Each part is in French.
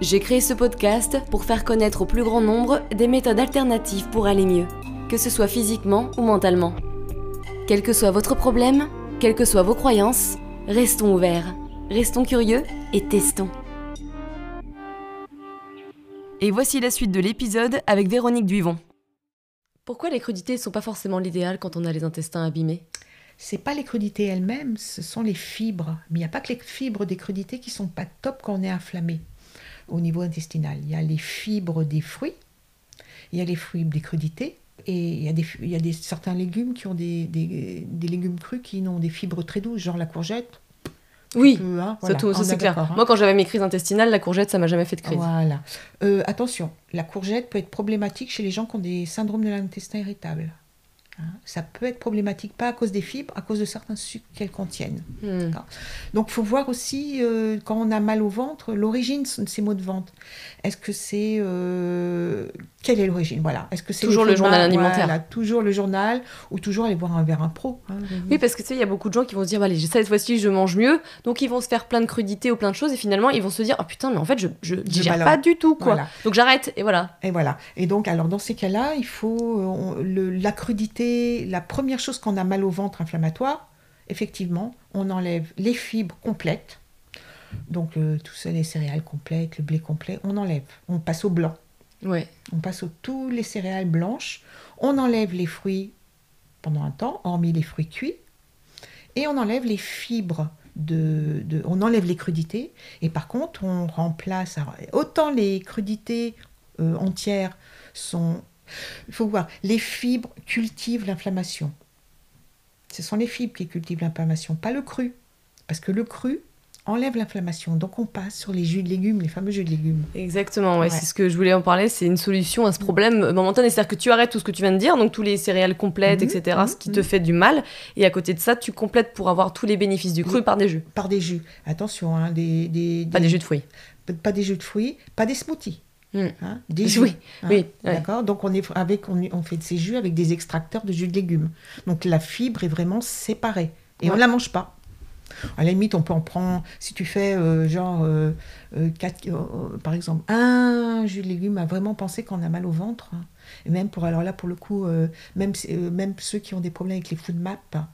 J'ai créé ce podcast pour faire connaître au plus grand nombre des méthodes alternatives pour aller mieux, que ce soit physiquement ou mentalement. Quel que soit votre problème, quelles que soient vos croyances, restons ouverts, restons curieux et testons. Et voici la suite de l'épisode avec Véronique Duivon. Pourquoi les crudités ne sont pas forcément l'idéal quand on a les intestins abîmés? C'est pas les crudités elles-mêmes, ce sont les fibres. Mais il n'y a pas que les fibres des crudités qui sont pas top quand on est inflammé au niveau intestinal. Il y a les fibres des fruits, il y a les fruits des crudités, et il y a, des, il y a des, certains légumes qui ont des, des, des légumes crus qui ont des fibres très douces, genre la courgette. Oui, hein, voilà, ça, c'est clair. Hein. Moi, quand j'avais mes crises intestinales, la courgette, ça m'a jamais fait de crise. Voilà. Euh, attention, la courgette peut être problématique chez les gens qui ont des syndromes de l'intestin irritable. Hein, ça peut être problématique, pas à cause des fibres, à cause de certains sucres qu'elles contiennent. Hmm. Donc il faut voir aussi, euh, quand on a mal au ventre, l'origine de ces maux de ventre. Est-ce que c'est... Euh, quelle est l'origine? Voilà. Est-ce que c'est toujours le, journal alimentaire Toujours le journal, ou toujours aller voir un verre un pro. Hein, oui, parce que tu sais, il y a beaucoup de gens qui vont se dire, allez, cette fois-ci, je mange mieux. Donc ils vont se faire plein de crudités ou plein de choses, et finalement, ils vont se dire, oh putain, mais en fait, je, je digère pas du tout, quoi. Donc j'arrête, et voilà. Et voilà. Et donc, alors dans ces cas-là, il faut le, la crudité la première chose qu'on a mal au ventre inflammatoire, effectivement, on enlève les fibres complètes, donc euh, tout ça, les céréales complètes, le blé complet, on enlève, on passe au blanc. Ouais. On passe au tous les céréales blanches, on enlève les fruits pendant un temps, hormis les fruits cuits, et on enlève les fibres de, on enlève les crudités, et par contre, on remplace, autant les crudités euh, entières sont il faut voir, les fibres cultivent l'inflammation. Ce sont les fibres qui cultivent l'inflammation, pas le cru. Parce que le cru enlève l'inflammation. Donc on passe sur les jus de légumes, les fameux jus de légumes. Exactement, ouais, c'est ce que je voulais en parler. C'est une solution à ce problème momentané. C'est-à-dire que tu arrêtes tout ce que tu viens de dire, donc tous les céréales complètes, mhm, etc., ce qui te mhm. fait du mal. Et à côté de ça, tu complètes pour avoir tous les bénéfices du cru par des jus. Par des jus. Attention, hein, des, Pas des jus de fruits. Pas des jus de fruits, pas des smoothies. Hmm. Hein, des jus. Oui, hein, oui d'accord. Donc on, est avec, on, on, fait de ces jus avec des extracteurs de jus de légumes. Donc la fibre est vraiment séparée et on ne la mange pas. À la limite, on peut en prendre, si tu fais euh, genre, euh, euh, par exemple, un jus de légumes, à vraiment penser qu'on a mal au ventre. Hein. Et même pour, alors là, pour le coup, même, même ceux qui ont des problèmes avec les food maps,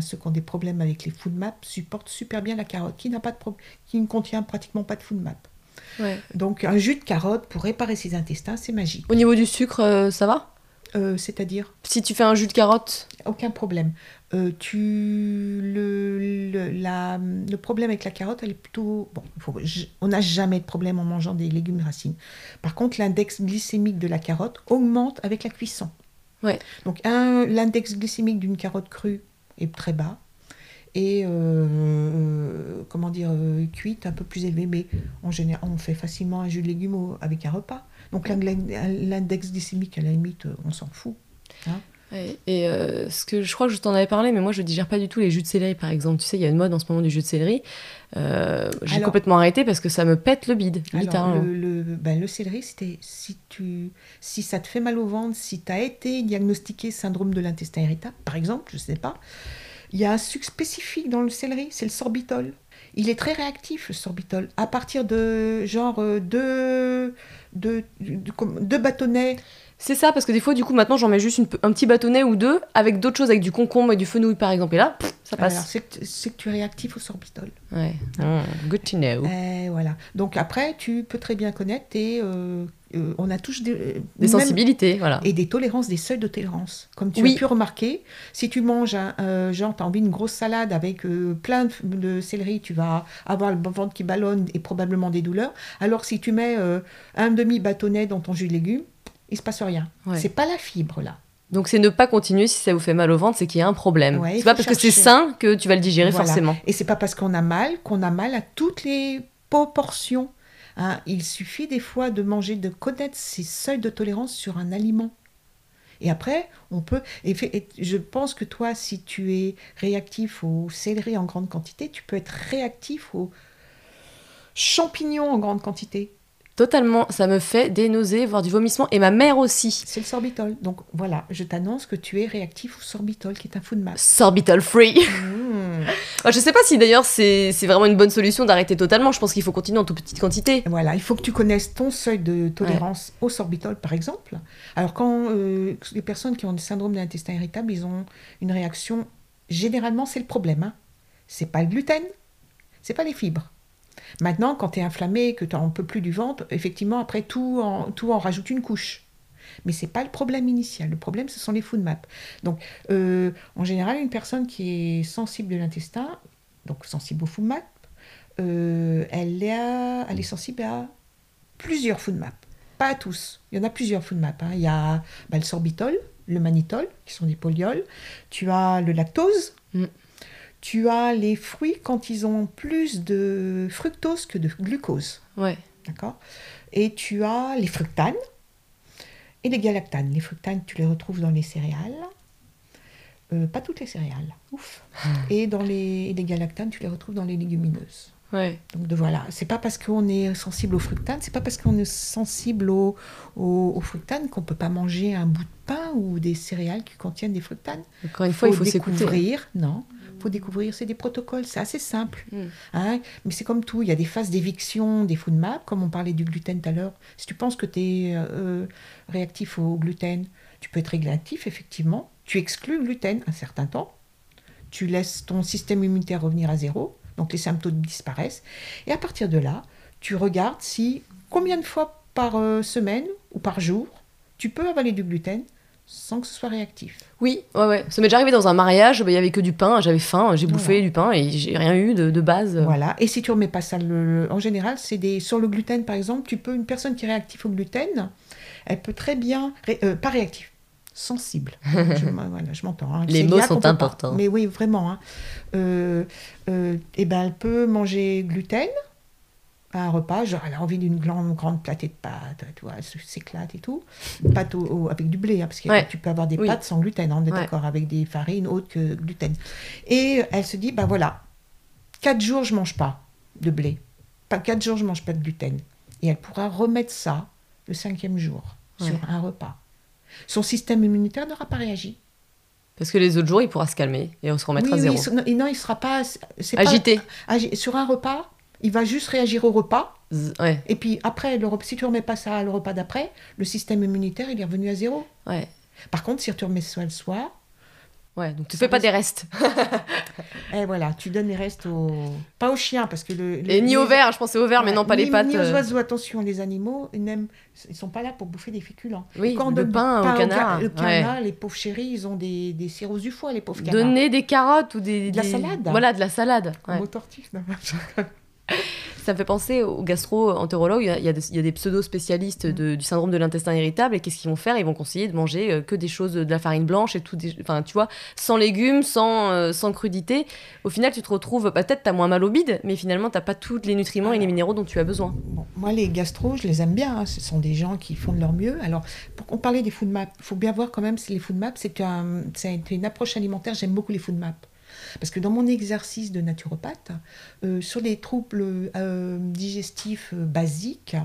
ceux qui ont des problèmes avec les food maps supportent super bien la carotte, qui, n'a pas de qui ne contient pratiquement pas de food map. Donc un jus de carotte pour réparer ses intestins, c'est magique. Au niveau du sucre, euh, ça va? Euh, C'est-à-dire? Si tu fais un jus de carotte? Aucun problème. Euh, tu le, le, la, le, problème avec la carotte, elle est plutôt... Bon, on n'a jamais de problème en mangeant des légumes racines. Par contre, l'index glycémique de la carotte augmente avec la cuisson. Ouais. Donc l'index glycémique d'une carotte crue est très bas et euh, comment dire euh, cuite un peu plus élevée mais en général on fait facilement un jus de légumes avec un repas. Donc l'index glycémique à la limite on s'en fout hein. et euh, ce que je crois que je t'en avais parlé mais moi je digère pas du tout les jus de céleri par exemple. Tu sais il y a une mode en ce moment du jus de céleri. J'ai complètement arrêté parce que ça me pète le bide alors, le, ben, le, céleri c'était si tu si ça te fait mal au ventre si tu as été diagnostiqué syndrome de l'intestin irritable par exemple je sais pas il y a un sucre spécifique dans le céleri, c'est le sorbitol. Il est très réactif, le sorbitol. À partir de genre euh, deux, deux, deux, bâtonnets. C'est ça, parce que des fois, du coup, maintenant, j'en mets juste un petit bâtonnet ou deux avec d'autres choses, avec du concombre et du fenouil, par exemple. Et là, ça passe. c'est que, tu es réactif au sorbitol. Ouais. Ah, good to know. Et voilà. Donc après, tu peux très bien connaître tes euh, euh, on a tous des, des sensibilités, voilà. Et des tolérances, des seuils de tolérance. Comme tu as pu remarquer, si tu manges, un, euh, genre, tu as envie d'une grosse salade avec euh, plein de, céleri, tu vas avoir le ventre qui ballonne et probablement des douleurs. Alors si tu mets un demi-bâtonnet dans ton jus de légumes, il se passe rien. C'est pas la fibre, là. Donc c'est ne pas continuer si ça vous fait mal au ventre, c'est qu'il y a un problème. c'est pas parce que c'est sain que tu vas le digérer forcément. Et c'est pas parce qu'on a mal qu'on a mal à toutes les proportions Hein, il suffit des fois de manger, de connaître ses seuils de tolérance sur un aliment. Et après, on peut. Et, je pense que toi, si tu es réactif au céleri en grande quantité, tu peux être réactif aux champignons en grande quantité. Totalement, ça me fait des nausées, voire du vomissement, et ma mère aussi. C'est le sorbitol. Donc voilà, je t'annonce que tu es réactif au sorbitol, qui est un food map. Sorbitol free. Mmh. je sais pas si d'ailleurs c'est vraiment une bonne solution d'arrêter totalement. Je pense qu'il faut continuer en toute petite quantité. Voilà, il faut que tu connaisses ton seuil de tolérance au sorbitol, par exemple. Alors quand euh, les personnes qui ont le syndrome de l'intestin irritable, ils ont une réaction. Généralement, c'est le problème. Hein. C'est pas le gluten, c'est pas les fibres Maintenant, quand tu es inflammé, que tu n'en peux plus du ventre, effectivement, après, tout en, tout en rajoute une couche. Mais ce n'est pas le problème initial. Le problème, ce sont les food maps. Donc, euh, en général, une personne qui est sensible de l'intestin, donc sensible aux food maps, euh, elle, est elle est sensible à plusieurs food maps. Pas à tous. Il y en a plusieurs food maps. Hein. Il y a bah, le sorbitol, le mannitol, qui sont des polyols. Tu as le lactose. Mm tu as les fruits quand ils ont plus de fructose que de glucose. Ouais. D'accord? Et tu as les fructanes et les galactanes. Les fructanes, tu les retrouves dans les céréales. Euh, pas toutes les céréales, ouf. Ah. Et dans les, les galactanes, tu les retrouves dans les légumineuses. Ouais. Donc de, voilà, c'est pas parce qu'on est sensible aux fructanes, c'est pas parce qu'on est sensible aux, aux, fructanes qu'on peut pas manger un bout de pain ou des céréales qui contiennent des fructanes. Encore une fois, il faut découvrir. Non, faut découvrir, c'est des protocoles, c'est assez simple. Mm. Hein. Mais c'est comme tout, il y a des phases d'éviction des food maps, comme on parlait du gluten tout à l'heure. Si tu penses que tu es euh, réactif au gluten, tu peux être réactif, effectivement. Tu exclus le gluten un certain temps. Tu laisses ton système immunitaire revenir à zéro, donc les symptômes disparaissent. Et à partir de là, tu regardes si combien de fois par euh, semaine ou par jour tu peux avaler du gluten sans que ce soit réactif. Oui, ouais, ouais. Ça m'est déjà arrivé dans un mariage, bah, il y avait que du pain, j'avais faim, j'ai bouffé du pain et j'ai rien eu de, base. Voilà, et si tu remets pas ça, en général, c'est des sur le gluten par exemple, tu peux, une personne qui est réactive au gluten, elle peut très bien, euh, pas réactive, sensible. je, voilà, je m'entends. Hein. Les mots sont importants. mais oui, vraiment. Hein. Euh, euh, et ben, elle peut manger gluten, un repas, genre elle a envie d'une grande, grande platée de pâtes, tu vois, elle s'éclate et tout. Pâte avec du blé, hein, parce que tu peux avoir des pâtes sans gluten, hein, on est d'accord, avec des farines autres que gluten. Et elle se dit, ben voilà, quatre jours je mange pas de blé, pas quatre jours je mange pas de gluten. Et elle pourra remettre ça le cinquième jour sur un repas. Son système immunitaire n'aura pas réagi. Parce que les autres jours, il pourra se calmer et on se remettra à zéro. Oui, non, il sera pas agité. sur un repas, il va juste réagir au repas. Et puis après, le, si tu remets pas ça le repas d'après, le système immunitaire, il est revenu à zéro. Ouais. Par contre, si tu remets ça le soir... Ouais, donc tu fais pas des restes. et eh, voilà, tu donnes les restes aux... Pas aux chiens, parce que le... et ni aux vers, je pensais aux vers, mais non, pas les pattes. Ni aux euh. oiseaux, attention, les animaux, ils, ne ils sont pas là pour bouffer des féculents. Oui, quand le pain, au canard. Le canard, les pauvres chéris, ils ont des, des cirrhoses du foie, les pauvres canards. Donner des carottes ou des... De la salade. Voilà, de la salade. Ouais. Motortif, non ça me fait penser aux gastro-entérologues. Il, y a des, des pseudo-spécialistes du syndrome de l'intestin irritable. Et qu'est-ce qu'ils vont faire? Ils vont conseiller de manger euh, que des choses de la farine blanche et tout. enfin, tu vois, sans légumes, sans, euh, sans crudité. Au final, tu te retrouves. Bah, peut-être tu as moins mal au bide, mais finalement, tu n'as pas tous les nutriments et les minéraux dont tu as besoin. moi, les gastro, je les aime bien. Hein. Ce sont des gens qui font de leur mieux. Alors, pour qu'on parlait des food maps, il faut bien voir quand même si les food maps, c'est une approche alimentaire. J'aime beaucoup les food maps. Parce que dans mon exercice de naturopathe, euh, sur les troubles euh, digestifs euh, basiques,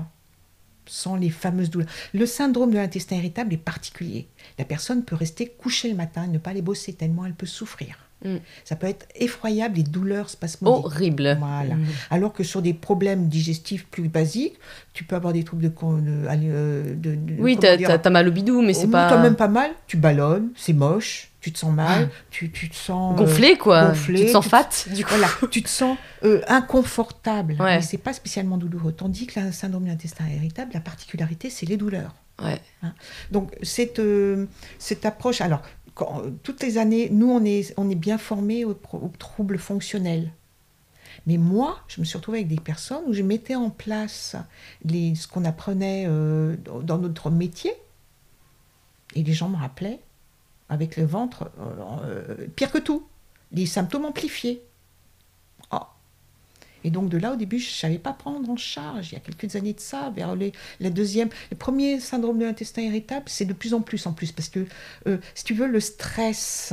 sans les fameuses douleurs. Le syndrome de l'intestin irritable est particulier. La personne peut rester couchée le matin, ne pas aller bosser tellement elle peut souffrir. Mm. Ça peut être effroyable, les douleurs spasmodiques. Horrible. Voilà. Mm. Alors que sur des problèmes digestifs plus basiques, tu peux avoir des troubles de. de, de, oui, tu as, mal au bidou, mais c'est pas. Tu même pas mal, tu ballonnes, c'est moche tu te sens mal, ah. tu, tu, te sens euh, gonflé quoi, tu te sens fat du coup. Voilà, tu te sens euh, inconfortable, ouais. mais c'est pas spécialement douloureux. Tandis que le syndrome de l'intestin irritable, la particularité, c'est les douleurs. Ouais. Hein. Donc cette, euh, cette approche, alors toutes les années, nous on est, on est bien formés aux, troubles fonctionnels. Mais moi, je me suis retrouvée avec des personnes où je mettais en place les, ce qu'on apprenait dans notre métier. Et les gens me rappelaient avec le ventre, euh, euh, pire que tout, les symptômes amplifiés. Oh. Et donc de là, au début, je ne savais pas prendre en charge. Il y a quelques années de ça, vers les, la deuxième, le premier syndrome de l'intestin irritable, c'est de plus en plus en plus. Parce que, euh, si tu veux, le stress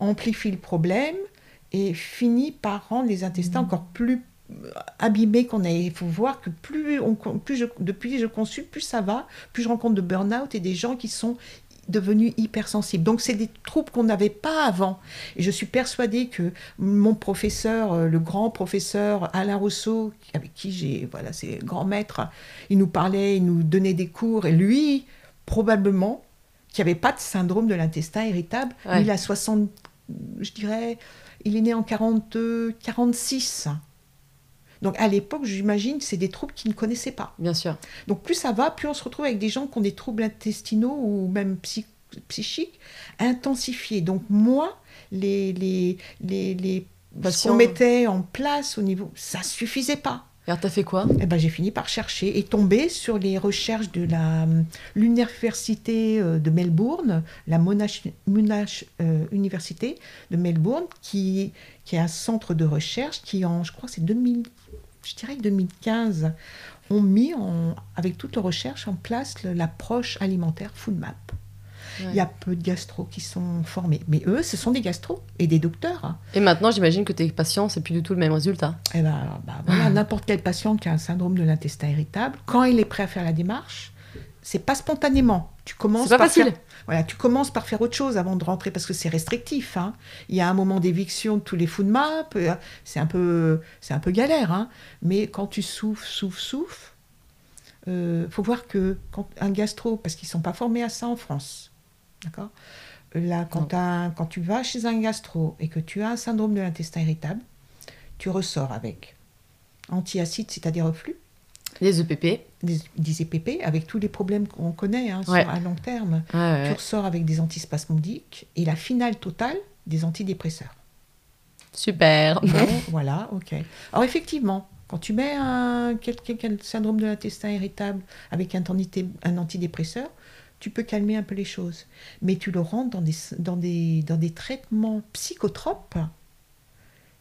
amplifie le problème et finit par rendre les intestins Mmh. encore plus abîmés qu'on est. Il faut voir que plus, on, plus je, depuis je consulte, plus ça va, plus je rencontre de burn-out et des gens qui sont devenus hypersensibles. Donc c'est des troubles qu'on n'avait pas avant. Et je suis persuadée que mon professeur, euh, le grand professeur Alain Rousseau, avec qui j'ai, voilà, c'est grand maître, il nous parlait, il nous donnait des cours, et lui, probablement, qui n'avait pas de syndrome de l'intestin irritable, Ouais. il a 60, je dirais, il est né en 40, 46. Donc à l'époque, j'imagine, c'est des troubles qu'il ne connaissait pas. Bien sûr. Donc plus ça va, plus on se retrouve avec des gens qui ont des troubles intestinaux ou même psy- psychiques intensifiés. Donc moi, les, les, les, les ce qu'on mettait en place au niveau, ça suffisait pas. Alors, t'as fait quoi? Eh ben, j'ai fini par chercher et tomber sur les recherches de hum, l'université euh, de Melbourne, la Monash, Monash euh, Université de Melbourne, qui, qui est un centre de recherche qui, en, je crois, c'est 2000, je dirais que 2015, ont mis en, avec toute leur recherche en place l'approche alimentaire FoodMap. Il y a peu de gastro qui sont formés, mais eux, ce sont des gastros et des docteurs. hein. Et maintenant, j'imagine que tes patients, c'est plus du tout le même résultat. Eh ben, bah, voilà, n'importe quel patient qui a un syndrome de l'intestin irritable, quand il est prêt à faire la démarche, c'est pas spontanément. Tu commences C'est pas par facile. faire- voilà, tu commences par faire autre chose avant de rentrer parce que c'est restrictif. hein. Il y a un moment d'éviction de tous les food maps, euh, c'est un peu, c'est un peu galère. hein. Mais quand tu souffles, souffles, souffles, euh, faut voir que quand un gastro, parce qu'ils sont pas formés à ça en France, d'accord? Là, quand, t'as un- quand tu vas chez un gastro et que tu as un syndrome de l'intestin irritable, tu ressors avec antiacide, c'est-à-dire reflux, Les E EPP. des, des EPP, avec tous les problèmes qu'on connaît hein, sur- à long terme. Ouais, Tu ressors avec des antispasmodiques et la finale totale, des antidépresseurs. Super. Voilà, ok. Alors effectivement, quand tu mets un, syndrome de l'intestin irritable avec un, un antidépresseur, tu peux calmer un peu les choses. Mais tu le rentres dans des, dans des, dans des traitements psychotropes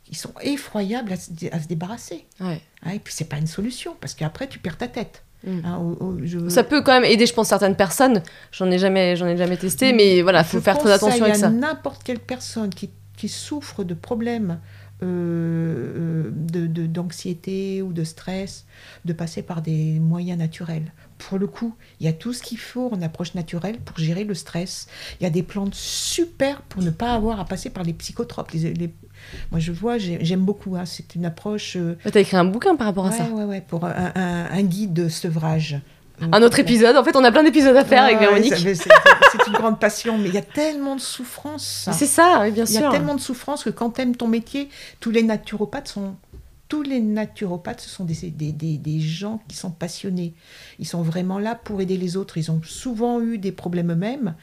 qui sont effroyables à se, à se débarrasser. Ouais. Hein, et puis c'est pas une solution, parce qu'après tu perds ta tête. Mm. Hein, au- au- je- Ça peut quand même aider, je pense, certaines personnes. J'en ai jamais, j'en ai jamais testé, mais voilà, faut Je faire très attention avec ça. N'importe quelle personne qui, qui souffre de problèmes euh, de- de- d'anxiété ou de stress, de passer par des moyens naturels. Pour le coup, il y a tout ce qu'il faut en approche naturelle pour gérer le stress. Il y a des plantes super pour ne pas avoir à passer par les psychotropes. Les- les- Moi, je vois, j'ai- j'aime beaucoup. hein, C'est une approche. euh, T'as écrit un bouquin par rapport à ouais, ça. ouais, ouais, pour un, un- un guide de sevrage. Un autre épisode. En fait, on a plein d'épisodes à faire avec Véronique. C'est une grande passion, mais il y a tellement de souffrance. C'est ça, oui, bien Il y a sûr. tellement de souffrance que quand tu aimes ton métier, tous les naturopathes sont. Tous les naturopathes, ce sont des, des, des, des gens qui sont passionnés. Ils sont vraiment là pour aider les autres. Ils ont souvent eu des problèmes eux-mêmes.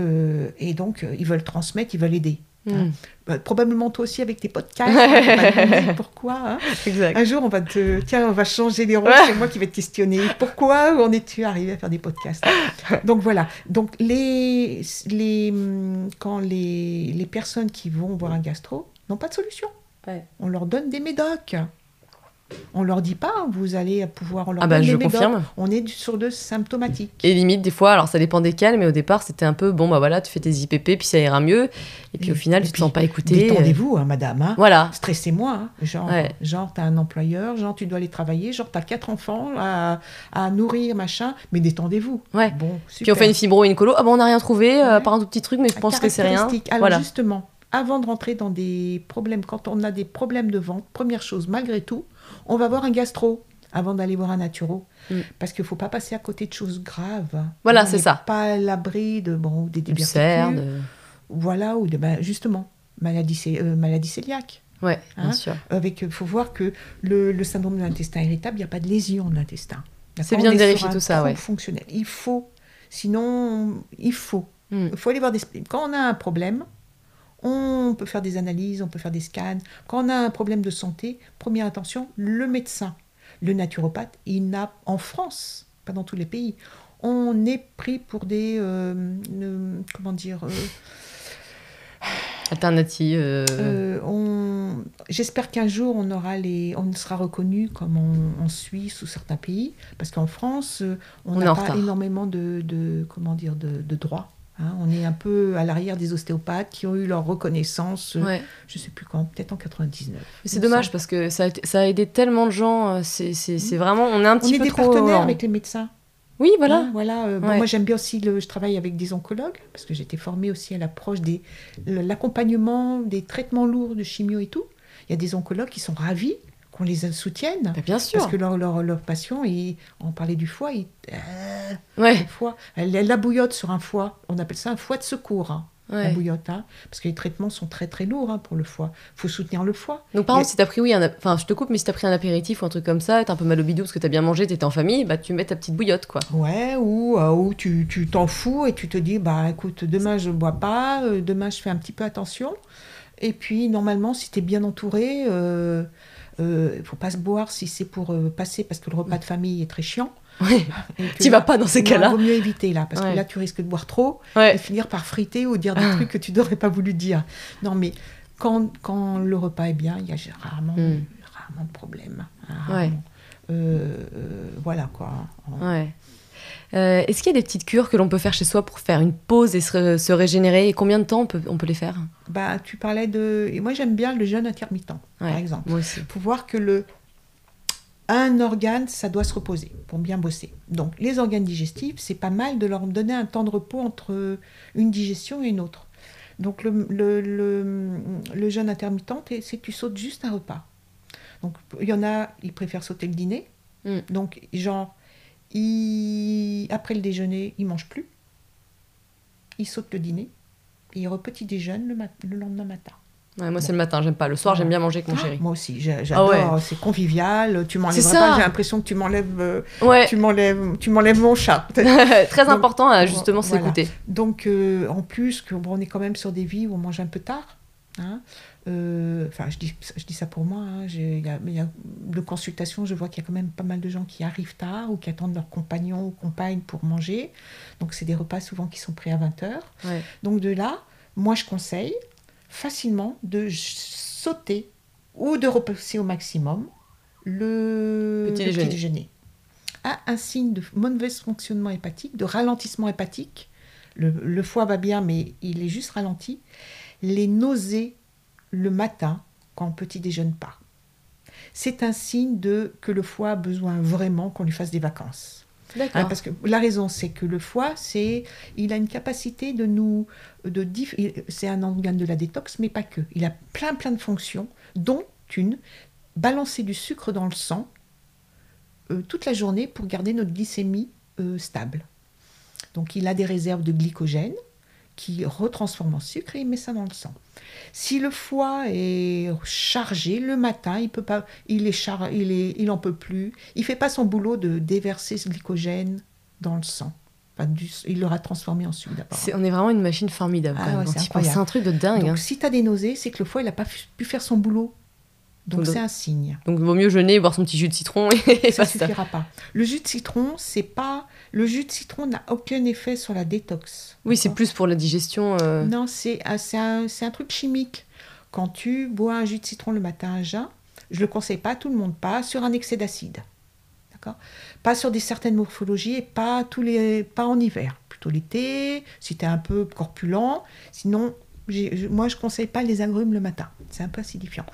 euh, et donc, euh, ils veulent transmettre, ils veulent aider. Mm. Bah, probablement toi aussi avec tes podcasts. hein, pourquoi. hein. Exact. Un jour, on va te. Tiens, on va changer les rôles. C'est moi qui vais te questionner. Pourquoi en es-tu arrivé à faire des podcasts Donc voilà. Donc les, les, hum, quand les, les personnes qui vont voir un gastro n'ont pas de solution, Ouais. on leur donne des médocs. On leur dit pas, vous allez pouvoir. On leur Ah bah, donne je des médocs. confirme. On est sur de symptomatique. Et limite, des fois, alors ça dépend desquels, mais au départ, c'était un peu bon, bah voilà, tu fais tes IPP, puis ça ira mieux. Et puis au final, et tu te sens pas écouté. Détendez-vous, hein, madame. hein. Voilà. Stressez moins, hein. genre, Ouais. genre tu as un employeur, genre tu dois aller travailler, genre tu as quatre enfants à, à nourrir, machin, mais détendez-vous. Ouais. Bon, Puis on fait une fibro et une colo. Ah bon, on n'a rien trouvé, euh, par un tout petit truc, mais je pense que c'est rien. Alors Voilà. justement, avant de rentrer dans des problèmes, quand on a des problèmes de vente, première chose, malgré tout, on va voir un gastro avant d'aller voir un naturo. Mm. Parce qu'il ne faut pas passer à côté de choses graves. Voilà, c'est ça. Pas à l'abri de bon, des diverticules. de... Voilà, ou de, ben, justement, maladie, euh, maladie cœliaque. Ouais, bien Hein sûr. Avec, il faut voir que le, le syndrome de l'intestin irritable, il n'y a pas de lésion de l'intestin. C'est bien de vérifier tout ça, ouais. fonctionnel. Il faut, sinon, il faut. Mm. Il faut aller voir des... Quand on a un problème, on peut faire des analyses, on peut faire des scans. Quand on a un problème de santé, première attention, le médecin, le naturopathe, il n'a, en France, pas dans tous les pays, on est pris pour des... euh, euh, comment dire euh, Alternative. euh, euh, j'espère qu'un jour on aura les, on sera reconnu comme en, en Suisse ou certains pays, parce qu'en France, on n'a pas retard. énormément de, de- comment dire, de, de droits. Hein. on est un peu à l'arrière des ostéopathes qui ont eu leur reconnaissance, euh, Ouais. je sais plus quand, peut-être en 99. Mais C'est dommage parce que ça a, ça a aidé tellement de gens. euh, C'est vraiment. On est un On petit est peu des trop. partenaires avec les médecins. Oui, voilà. Hein, voilà. euh, bon, Ouais. Moi, j'aime bien aussi, le, je travaille avec des oncologues, parce que j'étais formée aussi à l'approche des l'accompagnement des traitements lourds de chimio et tout. Il y a des oncologues qui sont ravis qu'on les soutienne. Bah, bien sûr. Parce que leur, leurs patients, ils, on parlait du foie, ils, euh, Ouais. le foie, elle- la bouillotte sur un foie, on appelle ça un foie de secours, hein, la bouillotte, hein, parce que les traitements sont très très lourds hein, pour le foie. Il faut soutenir le foie. Donc par exemple, si t'as pris, oui, un enfin je te coupe, mais si t'as pris un apéritif ou un truc comme ça, t'as un peu mal au bidou parce que t'as bien mangé, t'étais en famille, bah tu mets ta petite bouillotte quoi. Ouais, ou, euh, ou tu tu t'en fous et tu te dis, bah écoute, demain je ne bois pas, euh, demain je fais un petit peu attention. Et puis normalement, si tu es bien entouré, euh, euh, il faut pas se boire si c'est pour euh, passer parce que le repas de famille est très chiant. Et T'y là- vas pas dans ces là, cas-là. vaut mieux éviter là, parce Ouais. que là tu risques de boire trop et Ouais. finir par friter ou dire des Ah. trucs que tu n'aurais pas voulu dire. Non, mais quand, quand le repas est bien, il y a rarement, Mm. rarement de problème. hein, Ouais. rarement. Euh, euh, voilà quoi. Euh, Est-ce qu'il y a des petites cures que l'on peut faire chez soi pour faire une pause et se, ré- se régénérer Et combien de temps on peut, on peut les faire? Bah, tu parlais de. et moi, j'aime bien le jeûne intermittent, Ouais, par exemple. Moi aussi. Pour voir que le. Un organe, ça doit se reposer pour bien bosser. Donc, les organes digestifs, c'est pas mal de leur donner un temps de repos entre une digestion et une autre. Donc, le, le, le, le jeûne intermittent, c'est que tu sautes juste un repas. Donc, il y en a, ils préfèrent sauter le dîner. Mm. Donc, genre, ils- après le déjeuner, ils mangent plus. Ils sautent le dîner. Et ils repetit déjeunent le, mat- le lendemain matin. Ouais, moi c'est le matin, j'aime pas. Le soir, j'aime bien manger avec mon Ah, chéri. Moi aussi, j'adore. Ah ouais. C'est convivial. Tu m'enlèves pas. J'ai l'impression que tu m'enlèves, euh, Ouais. tu m'enlèves, tu m'enlèves mon chat. Très Donc, important à justement voilà. s'écouter. Donc, euh, en plus, que, bon, on est quand même sur des vies où on mange un peu tard. hein. Euh, Enfin, je dis, je dis ça pour moi. hein. Il y a- il y a- de consultation, je vois qu'il y a quand même pas mal de gens qui arrivent tard ou qui attendent leur compagnon ou compagne pour manger. Donc, c'est des repas souvent qui sont pris à 20h. Ouais. Donc de là, moi je conseille facilement de sauter ou de repousser au maximum le Petit le déjeuner. déjeuner. À un signe de mauvais fonctionnement hépatique, de ralentissement hépatique, le, le foie va bien mais il est juste ralenti, les nausées le matin quand on petit déjeune pas. C'est un signe de que le foie a besoin vraiment qu'on lui fasse des vacances. Hein, parce que la raison, c'est que le foie, c'est, il a une capacité de nous, de diff- c'est un organe de la détox, mais pas que. Il a plein plein de fonctions, dont une, balancer du sucre dans le sang euh, toute la journée pour garder notre glycémie euh, stable. Donc il a des réserves de glycogène qui retransforment en sucre et il met ça dans le sang. Si le foie est chargé le matin, il peut pas, il est char, il est, il en peut plus, il fait pas son boulot de déverser ce glycogène dans le sang. Enfin, du- il l'aura transformé en sucre d'abord. On est vraiment une machine formidable. Ah ouais, c'est un truc de dingue. Donc hein. si tu as des nausées, c'est que le foie il n'a pas pu faire son boulot. Donc c'est un signe. Donc, vaut mieux jeûner, boire son petit jus de citron et ça basta. suffira pas. Le jus de citron, c'est pas le jus de citron n'a aucun effet sur la détox. Oui, c'est plus pour la digestion. euh, Non, c'est ah, un, un truc chimique. Quand tu bois un jus de citron le matin à jeun, je le conseille pas à tout le monde, pas sur un excès d'acide. D'accord? Pas sur des certaines morphologies et pas tous les pas en hiver, plutôt l'été, si tu es un peu corpulent, sinon je- moi je conseille pas les agrumes le matin, c'est un peu acidifiant.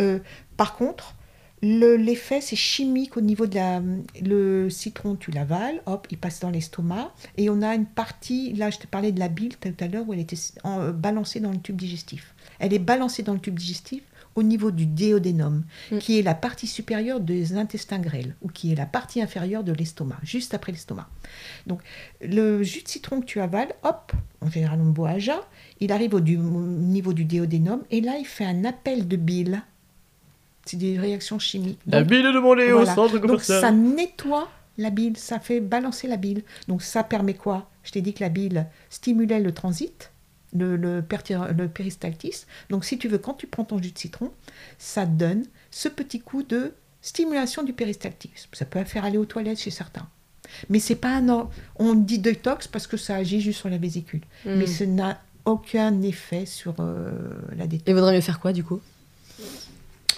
Euh, par contre, le- l'effet c'est chimique au niveau de la le citron tu l'avales, hop, il passe dans l'estomac et on a une partie là je te parlais de la bile tout à l'heure où elle était en- euh, balancée dans le tube digestif. Elle est balancée dans le tube digestif au niveau du déodénum, Mm. qui est la partie supérieure des intestins grêles, ou qui est la partie inférieure de l'estomac, juste après l'estomac. Donc, le jus de citron que tu avales, hop, en général on boit à jeun, il arrive au, du- au niveau du déodénum, et là il fait un appel de bile. C'est des réactions chimiques. Donc, bile est demandée voilà. Donc ça nettoie la bile, ça fait balancer la bile. Donc ça permet quoi? Je t'ai dit que la bile stimulait le transit, le, le, perti- le péristaltisme. Donc si tu veux, quand tu prends ton jus de citron, ça donne ce petit coup de stimulation du péristaltisme. Ça peut faire aller aux toilettes chez certains. Mais c'est pas un... On dit détox parce que ça agit juste sur la vésicule. Mm. Mais ce n'a aucun effet sur euh, la détox. Et vaudrait mieux faire quoi du coup?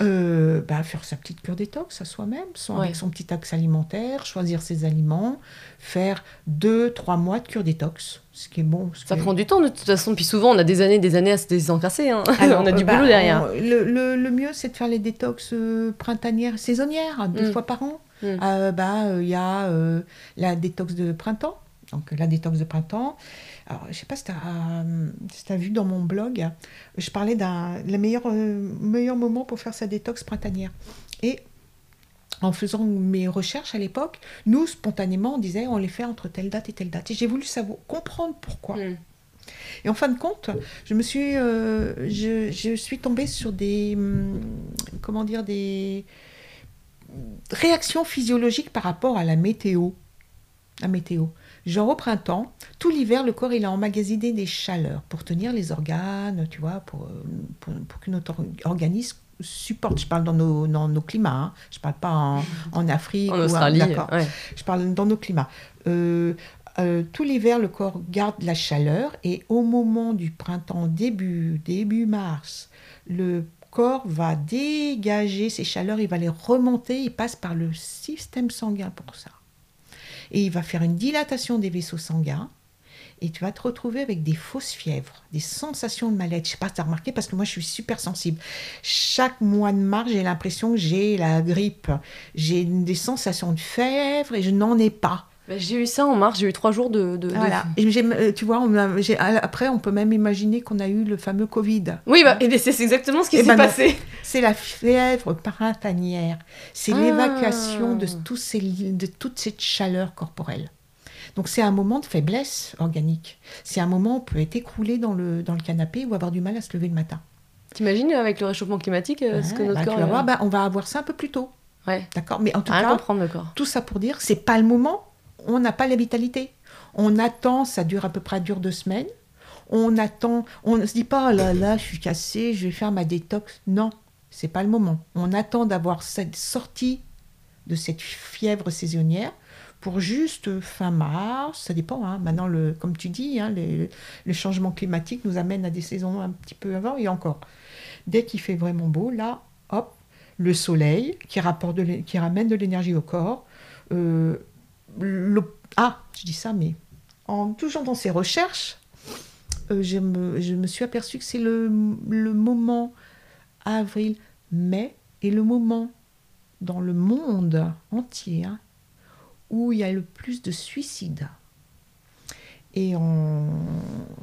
Euh, bah, faire sa petite cure détox à soi-même, son, avec son petit axe alimentaire, choisir ses aliments, faire deux, trois mois de cure détox, ce qui est bon. Ça prend du temps de toute façon, puis souvent on a des années des années à se désencasser, hein. on a du bah, boulot derrière. le, le, mieux c'est de faire les détox printanières, saisonnières, deux mm. fois par an. Mm. bah, il y a la détox de printemps, donc la détox de printemps. Alors, je sais pas si tu as, vu dans mon blog, je parlais d'un le meilleur, euh, meilleur moment pour faire sa détox printanière. Et en faisant mes recherches à l'époque, nous, spontanément, on disait on les fait entre telle date et telle date. Et j'ai voulu savoir, comprendre pourquoi. Mm. Et en fin de compte, je me suis, euh, je, je, suis tombée sur des, hum, comment dire, des réactions physiologiques par rapport à la météo. La météo. Genre au printemps, tout l'hiver, le corps il a emmagasiné des chaleurs pour tenir les organes, tu vois, pour, pour, que notre organisme supporte. Je parle dans nos, dans nos climats, hein. je parle pas en, en Afrique en Australie. D'accord. Je parle dans nos climats. Euh, euh, tout l'hiver, le corps garde la chaleur et au moment du printemps, début, début mars, le corps va dégager ces chaleurs, il va les remonter, il passe par le système sanguin pour ça et il va faire une dilatation des vaisseaux sanguins et tu vas te retrouver avec des fausses fièvres, des sensations de mal-être. Je sais pas si tu as remarqué parce que moi je suis super sensible. Chaque mois de mars, j'ai l'impression que j'ai la grippe. J'ai des sensations de fièvre et je n'en ai pas. Bah, j'ai eu ça en mars, j'ai eu trois jours de. voilà. Et euh, tu vois, on après, on peut même imaginer qu'on a eu le fameux Covid. Oui, bah, et c'est exactement ce qui s'est ben passé. C'est la fièvre printanière. C'est l'évacuation de, tous ces, de toute cette chaleur corporelle. Donc c'est un moment de faiblesse organique. C'est un moment où on peut être écroulé dans le, dans le canapé ou avoir du mal à se lever le matin. T'imagines avec le réchauffement climatique euh, ce que notre bah, corps... bah, on va avoir ça un peu plus tôt. Ouais. D'accord? Mais en tout cas, comprendre le corps. tout ça pour dire, c'est pas le moment on n'a pas la vitalité. On attend, ça dure à peu près deux semaines. On attend, on ne se dit pas, oh là là, je suis cassée, je vais faire ma détox. Non, c'est pas le moment. On attend d'avoir cette sortie de cette fièvre saisonnière pour juste fin mars, ça dépend. Hein. Maintenant, le, comme tu dis, hein, le changement climatique nous amène à des saisons un petit peu avant et encore. Dès qu'il fait vraiment beau, là, hop, le soleil qui, rapporte qui ramène de l'énergie au corps, euh, ah, je dis ça, mais en toujours dans ces recherches, euh, je, me, suis aperçue que c'est le, moment avril-mai et le moment dans le monde entier où il y a le plus de suicides. Et en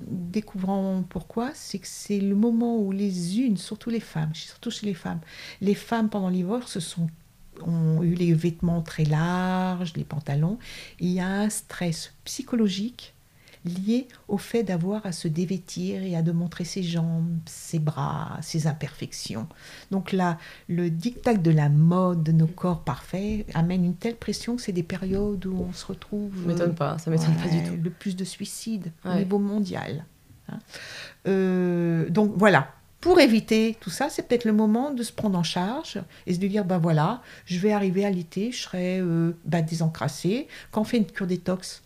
découvrant pourquoi, c'est que c'est le moment où les unes, surtout les femmes, surtout chez les femmes, les femmes pendant l'hiver se sont ont eu les vêtements très larges, les pantalons. Il y a un stress psychologique lié au fait d'avoir à se dévêtir et à de montrer ses jambes, ses bras, ses imperfections. Donc là, le dictat de la mode de nos corps parfaits amène une telle pression que c'est des périodes où on se retrouve... Ça m'étonne pas, ça m'étonne pas du tout. Le plus de suicides au niveau mondial. Hein. Euh, donc voilà, pour éviter tout ça, c'est peut-être le moment de se prendre en charge et de dire, ben voilà, je vais arriver à l'été, je serai euh, bah, désencrassé. Quand on fait une cure détox,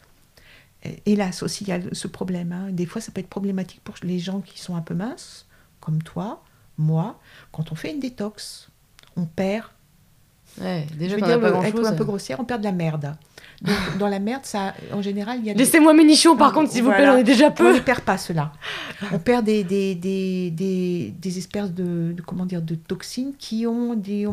hélas aussi, il y a ce problème. Hein. Des fois, ça peut être problématique pour les gens qui sont un peu minces, comme toi, moi. Quand on fait une détox, on perd. Ouais, déjà, je veux dire, pas être un peu grossière, on perd de la merde. Donc, dans la merde, ça, en général, il y a. Laissez-moi mes nichons, par contre, s'il vous plaît, j'en ai déjà peu. On ne perd pas cela. On perd des, des, des, des, des espèces de, comment dire, de toxines qui, ont des,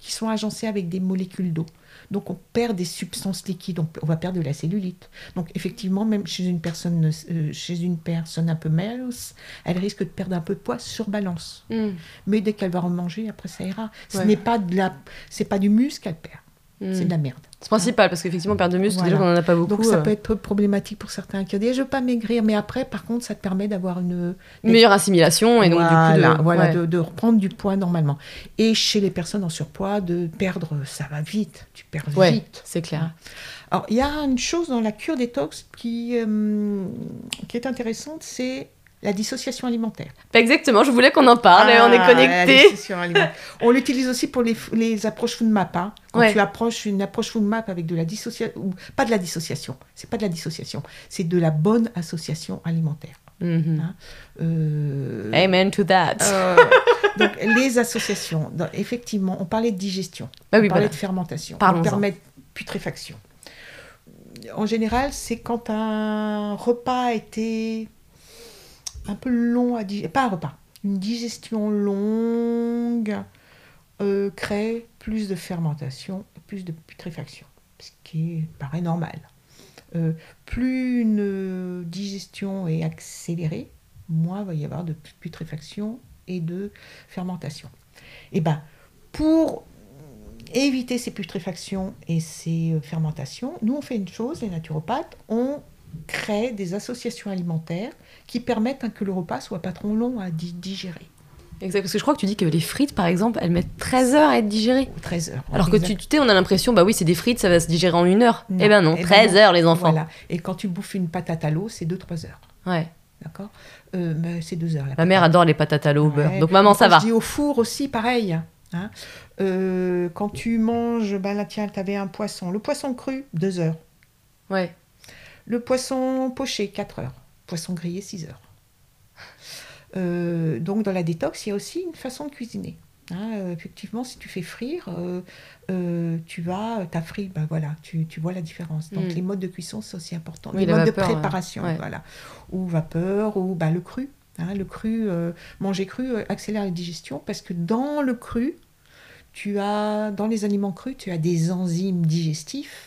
qui sont agencées avec des molécules d'eau. Donc on perd des substances liquides, on, va perdre de la cellulite. Donc effectivement, même chez une personne, euh, chez une personne un peu mince, elle risque de perdre un peu de poids sur balance. Hmm. Mais dès qu'elle va en manger, après ça ira. Ce n'est pas de la, c'est pas du muscle qu'elle perd. C'est de la merde. C'est principal, parce qu'effectivement, perdre de muscle, déjà qu'on n'en a pas beaucoup. Donc ça euh. peut être problématique pour certains qui disent je veux pas maigrir, mais après, par contre, ça te permet d'avoir une... une... meilleure assimilation et donc du coup de... Voilà, de, reprendre du poids normalement. Et chez les personnes en surpoids, de perdre, ça va vite, tu perds vite. c'est clair. Alors, il y a une chose dans la cure détox qui, euh, qui est intéressante, c'est la dissociation alimentaire. Exactement, je voulais qu'on en parle, on est ah, connecté. on l'utilise aussi pour les, les approches food map. Hein. Quand tu approches une approche food map avec de la dissociation, pas de la dissociation, c'est pas de la dissociation, c'est de la bonne association alimentaire. Mm-hmm. Hein. Euh, Amen to that. Euh, Donc, les associations, effectivement, on parlait de digestion, Bah oui, on parlait voilà. de fermentation, on permet de putréfaction. En général, c'est quand un repas a été un peu long à digérer, pas un repas, une digestion longue euh, crée plus de fermentation, plus de putréfaction, ce qui paraît normal. Euh, plus une digestion est accélérée, moins va y avoir de putréfaction et de fermentation. Et ben, pour éviter ces putréfactions et ces fermentations, nous on fait une chose, les naturopathes, on crée des associations alimentaires qui permettent hein, que le repas soit pas trop long à di- digérer. Exact, parce que je crois que tu dis que les frites, par exemple, elles mettent 13 heures à être digérées. 13 heures. Alors que tu tu sais, on a l'impression, bah oui, c'est des frites, ça va se digérer en une heure. Non. Eh ben non, Eh ben 13 non. heures, les enfants. Voilà. Et quand tu bouffes une patate à l'eau, c'est 2-3 heures. Ouais. D'accord? Euh, mais C'est 2 heures. la Ma mère adore les patates à l'eau au Ouais. beurre. Donc maman, ça va. Je dis au four aussi, pareil. hein. Euh, quand tu manges, ben là, tiens, tu avais un poisson. Le poisson cru, 2 heures. Ouais. Le poisson poché, 4 heures. Poisson grillé, 6 heures. Euh, donc, dans la détox, il y a aussi une façon de cuisiner. Hein, euh, effectivement, si tu fais frire, euh, tu vas, ta frite, ben voilà, tu, tu vois la différence. Donc, Mm. les modes de cuisson, c'est aussi important. Oui, les modes vapeur, de préparation, Ouais. voilà. Ou vapeur, ou ben, le cru. hein, le cru, manger cru accélère la digestion parce que dans le cru, tu as, dans les aliments crus, tu as des enzymes digestifs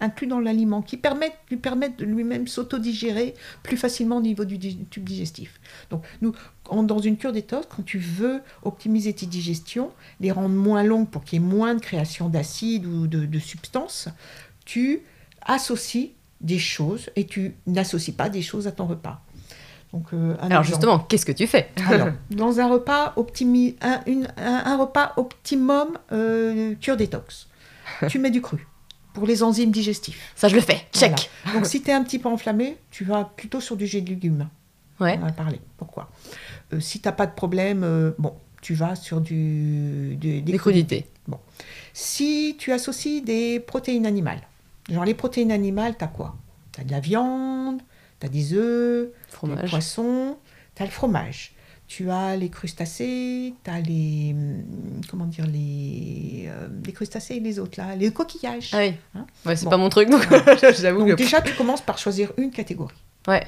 inclus dans l'aliment qui permettent, lui permettent de lui-même s'autodigérer plus facilement au niveau du tube digestif. Donc, nous, en- dans une cure détox, quand tu veux optimiser tes digestions, les rendre moins longues pour qu'il y ait moins de création d'acides ou de, de substances, tu associes des choses et tu n'associes pas des choses à ton repas. Donc, euh, Alors exemple. justement, qu'est-ce que tu fais? Alors, dans un repas, optimi- un, une- un- un repas optimum euh, cure détox, tu mets du cru pour les enzymes digestifs. Ça, je le fais. Check. Voilà. Donc, si tu es un petit peu enflammé, tu vas plutôt sur du jet de légumes. Ouais. On en a parlé. Pourquoi? Euh, Si tu n'as pas de problème, euh, bon, tu vas sur du, du- des Des crudités. Si tu associes des protéines animales, genre les protéines animales, tu as quoi? Tu as de la viande, tu as des œufs, des Fromage. poissons, tu as le fromage. Tu as les crustacés, tu as les. hum, Comment dire Les, euh, les crustacés et les autres, là, les coquillages. Ah oui. Hein Ouais, c'est Bon. pas mon truc, donc j'avoue que. déjà, tu commences par choisir une catégorie. Ouais.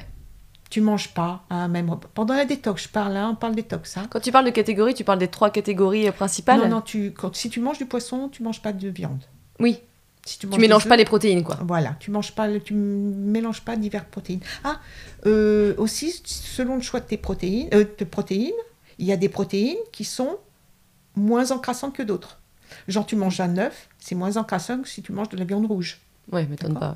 Tu manges pas un même repas. Pendant la détox, je parle, hein, on parle détox. Hein. Quand tu parles de catégories, tu parles des trois catégories euh, principales? Non, non, tu, quand, si tu manges du poisson, tu manges pas de viande. Oui. Si tu, Tu mélanges pas les protéines, quoi. Voilà, tu manges pas, tu mélanges pas diverses protéines. Ah, euh, aussi, selon le choix de tes protéines, euh, de protéines, il y a des protéines qui sont moins encrassantes que d'autres. Genre, tu manges un œuf, c'est moins encrassant que si tu manges de la viande rouge. Ouais, m'étonne pas.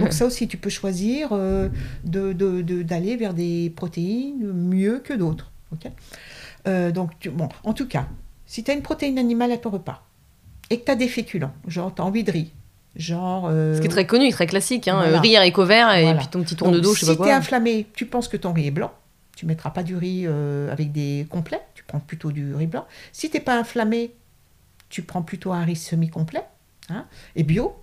Donc ça aussi, tu peux choisir euh, de- de- de- d'aller vers des protéines mieux que d'autres. donc, tu- bon, en tout cas, si tu as une protéine animale à ton repas et que tu as des féculents, genre tu as envie de riz, genre... euh, Ce qui est très connu, très classique. Hein. Voilà. riz, haricot vert et Voilà. puis ton petit tour de dos, je sais si pas tu es quoi. inflammé, tu penses que ton riz est blanc, tu mettras pas du riz euh, avec des complets, tu prends plutôt du riz blanc. Si tu n'es pas inflammé, tu prends plutôt un riz semi-complet hein, et bio.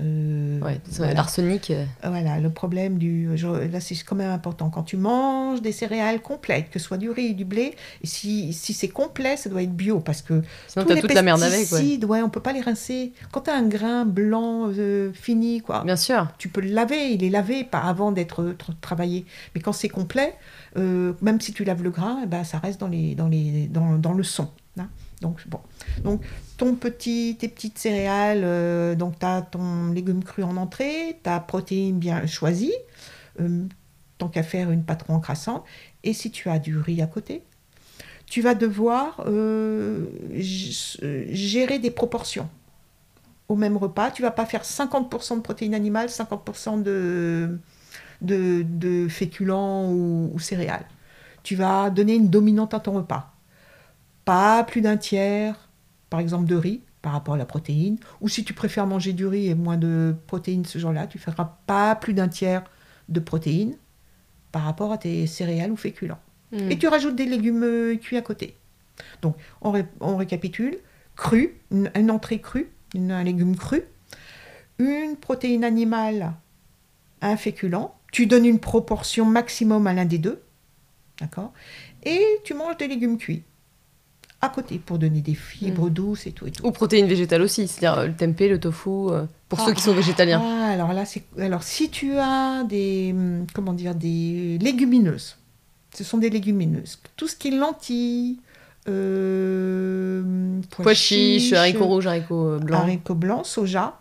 Euh, Ouais, voilà. l'arsenic. euh, Voilà, le problème du. je- là, c'est quand même important. Quand tu manges des céréales complètes, que ce soit du riz, du blé, et si, si c'est complet, ça doit être bio parce que. Sinon, tous les toute la merde avec, ouais. ouais, on peut pas les rincer. Quand tu as un grain blanc euh, fini, quoi, Bien sûr. tu peux le laver. Il est lavé pas avant d'être tra- travaillé. Mais quand c'est complet, euh, même si tu laves le grain, eh ben, ça reste dans, les, dans, les, dans, dans le son. Donc, bon. Donc, ton petit, tes petites céréales, euh, donc tu as ton légume cru en entrée, ta protéine bien choisie, euh, tant qu'à faire une patron encrassante. Et si tu as du riz à côté, tu vas devoir euh, gérer des proportions. Au même repas, tu vas pas faire 50% de protéines animales, 50% de, de, de féculents ou céréales. Tu vas donner une dominante à ton repas. Pas plus d'un tiers, par exemple, de riz par rapport à la protéine. Ou si tu préfères manger du riz et moins de protéines ce jour-là, tu feras pas plus d'un tiers de protéines par rapport à tes céréales ou féculents. Mm. Et tu rajoutes des légumes euh, cuits à côté. Donc, on, ré- on récapitule. Cru, une, une entrée crue, une- un légume cru, une protéine animale, un féculent. Tu donnes une proportion maximum à l'un des deux. D'accord? Et tu manges des légumes cuits. À côté pour donner des fibres douces et tout et tout. Ou protéines végétales aussi, c'est-à-dire euh, le tempeh, le tofu, euh, pour ceux qui sont végétaliens. Ah, alors là, c'est alors si tu as des hum, comment dire des légumineuses, ce sont des légumineuses. Tout ce qui est lentilles, euh, Pois chiches, haricots rouges, haricots euh, blancs. haricots blancs, soja,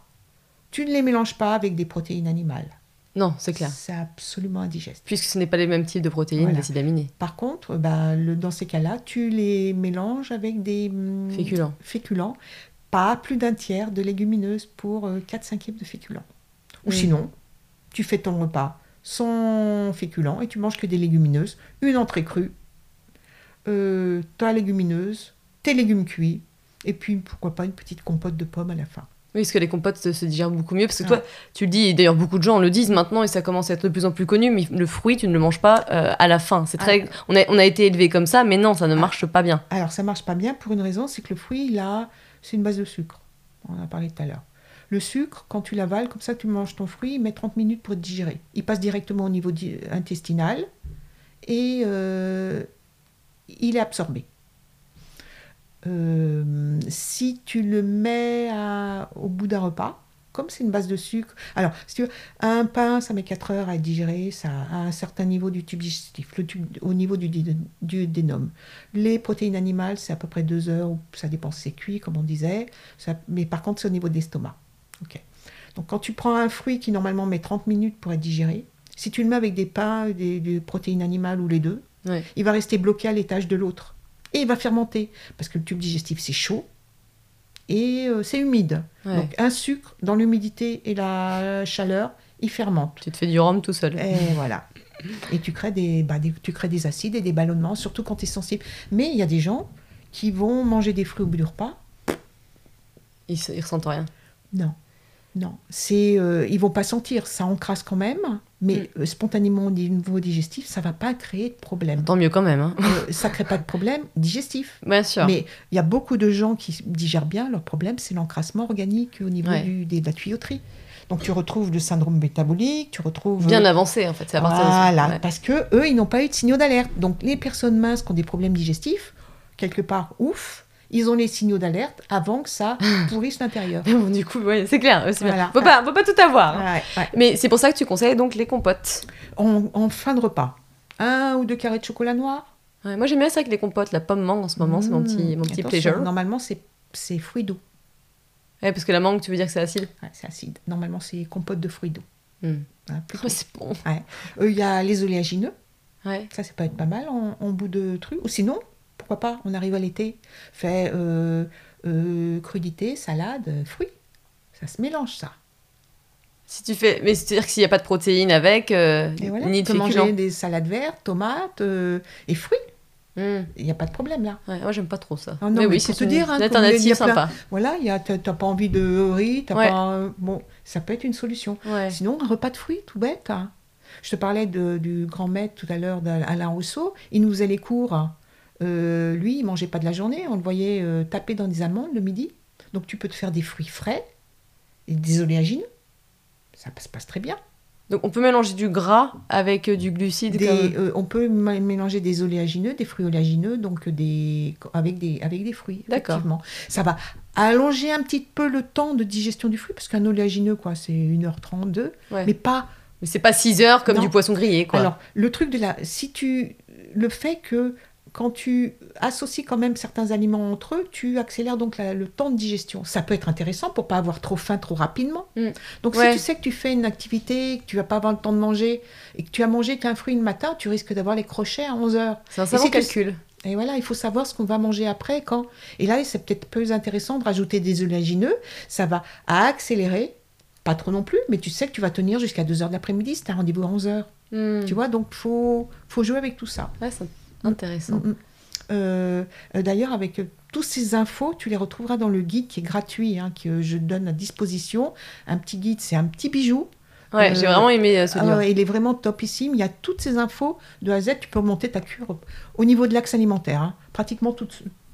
tu ne les mélanges pas avec des protéines animales. Non, c'est clair. C'est absolument indigeste. Puisque ce n'est pas les mêmes types de protéines, Voilà. des acides aminés. Par contre, bah, le- dans ces cas-là, tu les mélanges avec des hum, Féculents. féculents, pas plus d'un tiers de légumineuses pour 4 cinquièmes de féculents. Ou Mm. sinon, tu fais ton repas sans féculents et tu manges que des légumineuses, une entrée crue, euh, ta légumineuse, tes légumes cuits, et puis pourquoi pas une petite compote de pommes à la fin. Oui, parce que les compotes se, se digèrent beaucoup mieux. Parce que Ah. toi, tu le dis, et d'ailleurs beaucoup de gens le disent maintenant, et ça commence à être de plus en plus connu, mais le fruit, tu ne le manges pas euh, à la fin. C'est très... on, a, on a été élevé comme ça, mais non, ça ne Ah. marche pas bien. Alors ça marche pas bien pour une raison, c'est que le fruit, il a, c'est une base de sucre. On en a parlé tout à l'heure. Le sucre, quand tu l'avales, comme ça tu manges ton fruit, il met 30 minutes pour être digéré. Il passe directement au niveau intestinal et euh, il est absorbé. Euh, si tu le mets à- au bout d'un repas, comme c'est une base de sucre, alors si tu veux, un pain, ça met 4 heures à être digéré, ça a un certain niveau du tube digestif, le tube, au niveau du, du, du dénome. Les protéines animales, c'est à peu près 2 heures, ça dépend si c'est cuit, comme on disait, ça- mais par contre, c'est au niveau de l'estomac. Ok. Donc quand tu prends un fruit qui normalement met 30 minutes pour être digéré, si tu le mets avec des pains, des, des protéines animales ou les deux, Ouais. il va rester bloqué à l'étage de l'autre. Et il va fermenter, parce que le tube digestif, c'est chaud et euh, c'est humide. Ouais. Donc un sucre, dans l'humidité et la chaleur, il fermente. Tu te fais du rhum tout seul. Et voilà. Et tu crées des, bah, des- tu crées des acides et des ballonnements, surtout quand tu es sensible. Mais il y a des gens qui vont manger des fruits au bout du repas. Ils, ils ressentent rien. Non. Non. C'est, euh, ils vont pas sentir. Ça encrasse quand même. Mais euh, spontanément, au niveau digestif, ça va pas créer de problème. Tant mieux quand même. Hein. Euh, ça crée pas de problème digestif. Bien sûr. Mais il y a beaucoup de gens qui digèrent bien. Leur problème, c'est l'encrassement organique au niveau Ouais. du, des- de la tuyauterie. Donc tu retrouves le syndrome métabolique, tu retrouves... Bien euh, avancé, en fait. C'est à partir de ça. Ouais. parce que eux, ils n'ont pas eu de signaux d'alerte. Donc les personnes minces qui ont des problèmes digestifs, quelque part, ouf, ils ont les signaux d'alerte avant que ça pourrisse l'intérieur. Bon, du coup, ouais, c'est clair. c'est. Voilà. Faut, pas, faut pas tout avoir. hein. Ouais, ouais. Mais c'est pour ça que tu conseilles donc les compotes. En, en fin de repas, un ou deux carrés de chocolat noir. Ouais, moi j'aime bien ça avec les compotes, la pomme mangue en ce moment, c'est mon petit, mon petit Mmh. Pleasure. Normalement, c'est c'est fruits doux. Ouais, parce que la mangue, tu veux dire que c'est acide? C'est acide. Normalement, c'est compote de fruits doux. Hmm. Hein, plutôt. Oh, C'est bon. Euh, Il y a les oléagineux. Ça, ça peut être pas mal en, en bout de truc. Ou sinon, pourquoi pas, on arrive à l'été, fait euh, euh, crudité, salade, fruits. Ça se mélange, ça. Si tu fais, mais c'est-à-dire que s'il n'y a pas de protéines avec, euh, voilà, ni tu de peux féculents. manger des salades vertes, tomates euh, et fruits. Hmm. Il n'y a pas de problème, là. Ouais, moi j'aime pas trop ça. Ah non, mais mais oui, pour c'est te une, dire, hein, alternative sympa. Voilà, il y a- t'as pas envie de riz, t'as Ouais. pas... Bon, ça peut être une solution. Ouais. Sinon, un repas de fruits, tout bête. hein. Je te parlais de- du grand maître tout à l'heure d'Alain Rousseau. Il nous faisait les cours. Euh, lui, il mangeait pas de la journée. On le voyait euh, taper dans des amandes le midi. Donc, tu peux te faire des fruits frais et des oléagineux. Ça se passe très bien. Donc on peut mélanger du gras avec euh, du glucide. Des- comme- euh, on peut mélanger des oléagineux, des fruits oléagineux, donc des, avec, des, avec des fruits. D'accord. Ça va allonger un petit peu le temps de digestion du fruit, parce qu'un oléagineux, quoi, c'est 1h32, Ouais. mais pas Mais c'est pas 6 heures comme Non. du poisson grillé, quoi. Alors, le truc de la. Si tu. Le fait que quand tu associes quand même certains aliments entre eux, tu accélères donc la- le temps de digestion. Ça peut être intéressant pour pas avoir trop faim trop rapidement. Mm. Donc, Ouais. si tu sais que tu fais une activité, que tu vas pas avoir le temps de manger, et que tu as mangé qu'un fruit le matin, tu risques d'avoir les crochets à 11 heures. c'est un savant si tu- calcul. Et voilà, il faut savoir ce qu'on va manger après, quand. Et là, c'est peut-être plus intéressant de rajouter des oléagineux. Ça va accélérer, pas trop non plus, mais tu sais que tu vas tenir jusqu'à 2 heures de l'après-midi si tu as rendez-vous à 11 heures. Hmm. Tu vois, donc faut, faut jouer avec tout ça. Ouais, c'est intéressant. Mm, mm. Euh, euh, D'ailleurs, avec euh, toutes ces infos, tu les retrouveras dans le guide qui est gratuit, hein, que je donne à disposition. Un petit guide, c'est un petit bijou. Ouais, j'ai vraiment aimé ce Ah livre. il est vraiment topissime. Il y a toutes ces infos de A à Z. Tu peux monter ta cure au niveau de l'axe alimentaire. hein. Pratiquement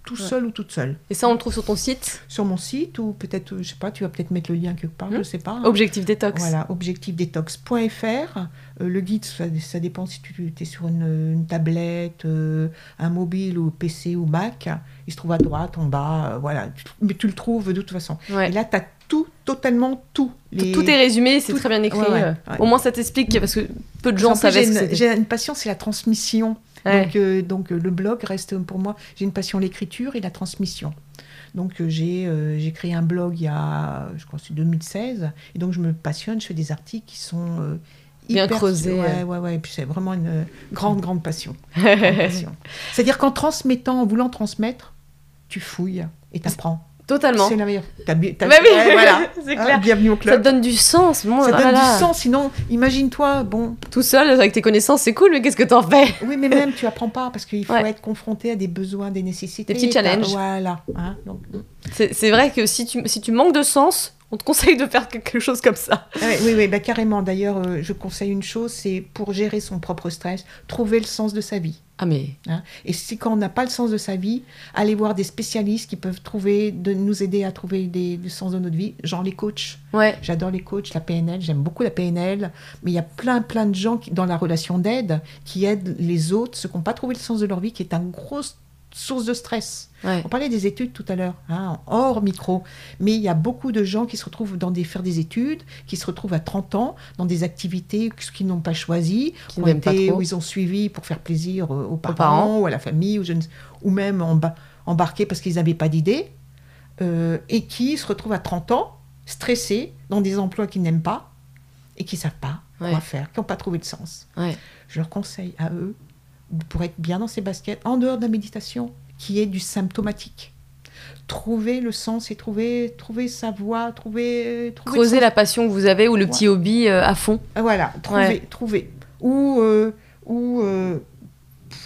tout, seul ou toute seule. Et ça, on le trouve sur ton site Sur mon site, ou peut-être, je sais pas, tu vas peut-être mettre le lien quelque part, Hmm. je sais pas. hein. Objectif détox. Voilà, objectifdetox.fr. Euh, le guide, ça, ça dépend si tu es sur une, une tablette, euh, un mobile ou PC ou Mac. Il se trouve à droite, en bas, euh, voilà. Mais tu le trouves de toute façon. Ouais. Et là, tu as tout, totalement tout. Tout- Tout est résumé, c'est tout- très bien écrit. ouais, euh. Au moins, ça t'explique, parce que peu de gens savaient ce que j'ai une passion, c'est la transmission. Ouais. Donc, euh, donc euh, le blog reste pour moi, j'ai une passion l'écriture et la transmission. Donc euh, j'ai euh, créé un blog il y a, je crois c'est 2016, et donc je me passionne, je fais des articles qui sont euh, Bien hyper- creusés, Ouais, euh. ouais, ouais, et puis c'est vraiment une euh, grande, grande passion. Passion. C'est-à-dire qu'en transmettant, en voulant transmettre, tu fouilles et t'apprends. Totalement. C'est la meilleure. T'as t'as- Bah oui, ouais, voilà. c'est Hein, clair. bienvenue au Ça club. te donne du sens. Bon, Ça donne voilà. du sens, sinon, imagine-toi, bon, Tout seul, avec tes connaissances, c'est cool, mais qu'est-ce que t'en fais? Oui, mais même tu apprends pas parce qu'il faut Ouais. être confronté à des besoins, des nécessités. Des petits challenges. Voilà. hein, donc, C'est c'est vrai que si tu, si tu manques de sens, on te conseille de faire quelque chose comme ça. ouais, oui, oui, bah, carrément. D'ailleurs, euh, je conseille une chose, c'est pour gérer son propre stress, trouver le sens de sa vie. Ah mais hein? Et si quand on n'a pas le sens de sa vie, aller voir des spécialistes qui peuvent trouver, de nous aider à trouver des- le sens de notre vie, genre les coachs. ouais, J'adore les coachs, la PNL, j'aime beaucoup la PNL, mais il y a plein, plein de gens qui, dans la relation d'aide qui aident les autres, ceux qui n'ont pas trouvé le sens de leur vie, qui est une grosse source de stress. ouais. On parlait des études tout à l'heure, hein, hors micro, mais il y a beaucoup de gens qui se retrouvent dans des faire des études, qui se retrouvent à 30 ans dans des activités qu'ils n'ont pas choisies, Qui ont pas été- où ils ont suivi pour faire plaisir aux parents, parents. ou à la famille, ou, je ne- ou même emba- embarqués parce qu'ils n'avaient pas d'idée, euh, et qui se retrouvent à 30 ans stressés dans des emplois qu'ils n'aiment pas et qui savent pas Ouais. quoi faire, qui n'ont pas trouvé de sens. Ouais. Je leur conseille à eux, pour être bien dans ces baskets, en dehors de la méditation, qui est du symptomatique. Trouver le sens et trouver, trouver sa voie, trouver... trouver Creuser la passion que vous avez ou le petit hobby euh, à fond. Ah, Voilà, trouver. Ouais. trouver. Ou, euh, ou euh,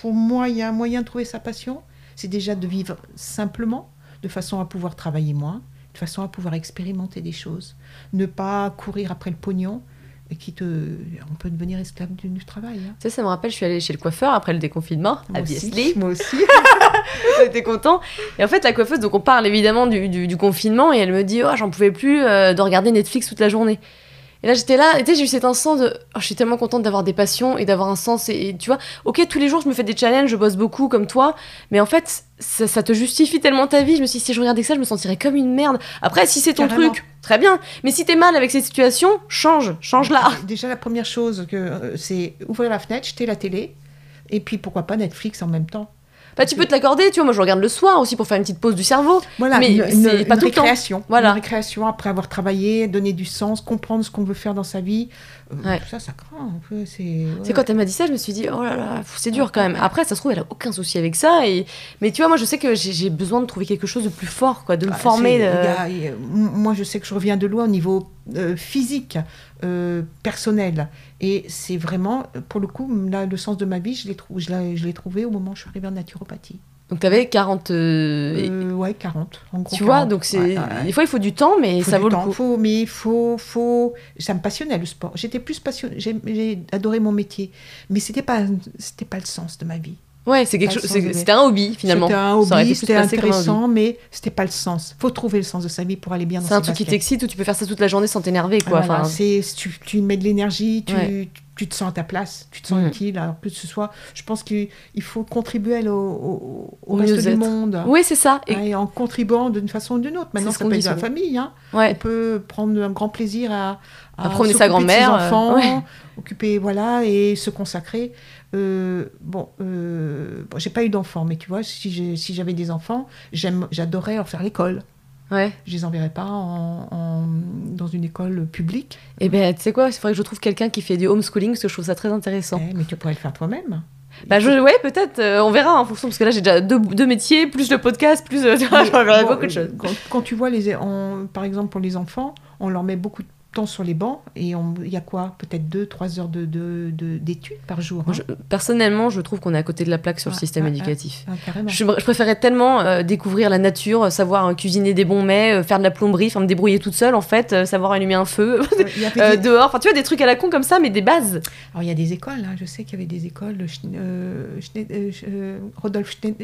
pour moi, il y a un moyen de trouver sa passion, c'est déjà de vivre simplement, de façon à pouvoir travailler moins, de façon à pouvoir expérimenter des choses. Ne pas courir après le pognon, et qui te... On peut devenir esclave du, du travail. hein. Sais, ça me rappelle, je suis allée chez le coiffeur après le déconfinement, Moi à aussi, moi aussi. J'étais content. Et en fait, la coiffeuse, donc on parle évidemment du, du- du confinement, et elle me dit, oh, j'en pouvais plus euh, de regarder Netflix toute la journée. Et là, j'étais là, et tu sais, j'ai eu cet instant de, oh, je suis tellement contente d'avoir des passions et d'avoir un sens. Et, et tu vois, ok, tous les jours, je me fais des challenges, je bosse beaucoup comme toi, mais en fait, ça, ça te justifie tellement ta vie. Je me suis dit, si je regardais que ça, je me sentirais comme une merde. Après, si c'est ton Carrément. truc, très bien. Mais si t'es mal avec cette situation, change, change-la. Déjà, la première chose, que euh, c'est ouvrir la fenêtre, jeter la télé, et puis pourquoi pas Netflix en même temps. Bah, tu peux te l'accorder, tu vois. Moi, je regarde le soir aussi pour faire une petite pause du cerveau. Voilà, Mais c'est pas une tout le temps. récréation. Voilà. Une récréation après avoir travaillé, donner du sens, comprendre ce qu'on veut faire dans sa vie. Euh, Ouais. tout Ça, ça craint un peu. C'est ouais. Quand elle m'a dit ça, je me suis dit, oh là là, c'est dur quand même. Après, ça se trouve, elle a aucun souci avec ça. Et... Mais tu vois, moi, je sais que j'ai besoin de trouver quelque chose de plus fort, quoi, de me Ah, former. de- a- m- moi, je sais que je reviens de loin au niveau euh, physique, euh, personnel. Et c'est vraiment, pour le coup, là, le sens de ma vie, je l'ai trou- je l'ai je l'ai trouvé au moment où je suis arrivée en naturopathie. Donc, t'avais 40. euh, Euh, ouais, 40. En gros, tu vois, 40. donc c'est. Ouais, ouais, ouais. Des fois, il faut du temps, mais faut ça vaut temps, le coup. faut- mais il faut, faut. Ça me passionnait le sport. J'étais plus passionnée. J'ai j'ai adoré mon métier, mais c'était pas, c'était pas le sens de ma vie. Ouais, c'est quelque chose. C'était un hobby, finalement. C'était un hobby, c'était intéressant, mais c'était pas le sens. Faut trouver le sens de sa vie pour aller bien dans C'est un truc qui t'excite où tu peux faire ça toute la journée sans t'énerver, quoi. Voilà, Enfin, c'est tu, tu mets de l'énergie, tu, Ouais. tu te sens à ta place, tu te sens Mhm. utile. Alors plus ce soit, je pense qu'il il faut contribuer au, au, au Au reste du monde. Oui, c'est ça. Et... hein, et en contribuant d'une façon ou d'une autre. Maintenant, ça peut être la famille. Hein. On peut prendre un grand plaisir à, À promener sa grand-mère, ses euh, ouais. occuper, voilà, et se consacrer. Euh, bon, euh, bon j'ai pas eu d'enfants, mais tu vois, si j'avais des enfants, j'adorais leur faire l'école. Ouais. Je les enverrais pas en, en- dans une école publique, Et ben, tu sais quoi, il faudrait que je trouve quelqu'un qui fait du homeschooling, parce que je trouve ça très intéressant. Eh, mais tu pourrais le faire toi-même. Bah, je, ouais, peut-être, euh, on verra en fonction, parce que là, j'ai déjà deux, deux métiers, plus le podcast, plus. euh, tu vois, beaucoup de choses. Quand, quand tu vois, les, on- par exemple, pour les enfants, on leur met beaucoup de temps sur les bancs et il y a quoi Peut-être 2-3 heures d'études de, de, d'études par jour. Hein. je- personnellement, je trouve qu'on est à côté de la plaque sur le système éducatif. Ah. Je, je préférais tellement euh, découvrir la nature, euh, savoir euh, cuisiner des bons mets, euh, faire de la plomberie, enfin me débrouiller toute seule en fait, euh, savoir allumer un feu des- dehors, enfin tu vois des trucs à la con comme ça, mais des bases. Alors, il y a des écoles, hein, je sais qu'il y avait des écoles, Schne- Schne- Sch- Rodolphe Schne-